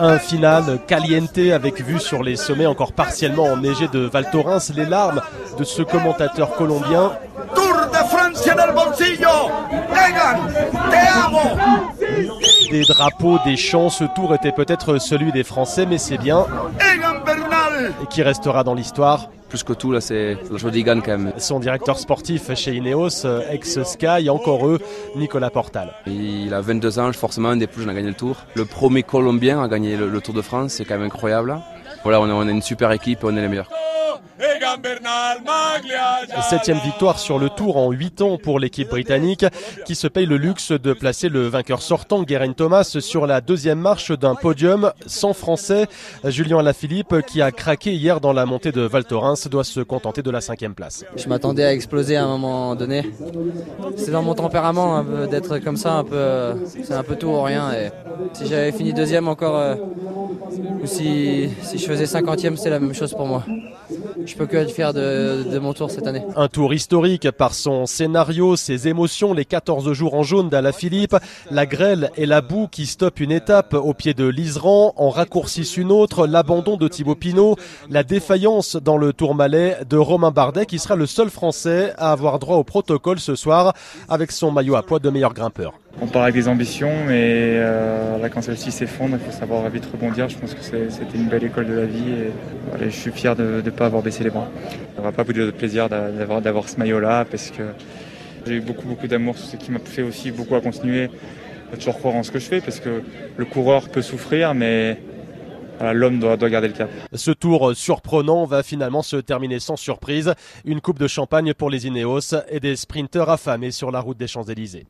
Un final caliente avec vue sur les sommets encore partiellement enneigés de Val Thorens, les larmes de ce commentateur colombien. Tour de Francia en el bolsillo. Egan, te amo. Des drapeaux, des chants, ce tour était peut-être celui des Français, mais c'est bien. Egan Bernal. Et qui restera dans l'histoire. Plus que tout, là, c'est la chose d'Egan quand même. Son directeur sportif chez Ineos, ex-Sky, encore eux, Nicolas Portal. Il a 22 ans, forcément un des plus jeunes à gagner le tour. Le premier Colombien à gagner le, Tour de France, c'est quand même incroyable. Voilà, on a, une super équipe, on est les meilleurs. Septième victoire sur le tour en 8 ans pour l'équipe britannique qui se paye le luxe de placer le vainqueur sortant, Guerin Thomas, sur la deuxième marche d'un podium sans français. Julien Alaphilippe, qui a craqué hier dans la montée de Val Thorens, doit se contenter de la cinquième place. Je m'attendais à exploser à un moment donné. C'est dans mon tempérament d'être comme ça, un peu, c'est un peu tout ou rien. Et si j'avais fini deuxième encore, euh, ou si, je faisais cinquantième, c'est la même chose pour moi je peux que être de, mon tour cette année. Un tour historique par son scénario, ses émotions, les 14 jours en jaune Philippe, la grêle et la boue qui stoppent une étape au pied de l'Iseran, en raccourcissent une autre, l'abandon de Thibaut Pinot, la défaillance dans le tour malais de Romain Bardet qui sera le seul Français à avoir droit au protocole ce soir avec son maillot à poids de meilleur grimpeur. On part avec des ambitions, mais euh, là, quand celle-ci s'effondre, il faut savoir vite rebondir. Je pense que c'était une belle école de la vie et je suis fier de ne pas avoir baissé les bras. Ça va pas vous de plaisir d'avoir ce maillot-là parce que j'ai eu beaucoup, beaucoup d'amour, ce qui m'a fait aussi beaucoup à continuer, à toujours croire en ce que je fais parce que le coureur peut souffrir, mais l'homme doit, doit, garder le cap. Ce tour surprenant va finalement se terminer sans surprise. Une coupe de champagne pour les Ineos et des sprinteurs affamés sur la route des Champs-Élysées.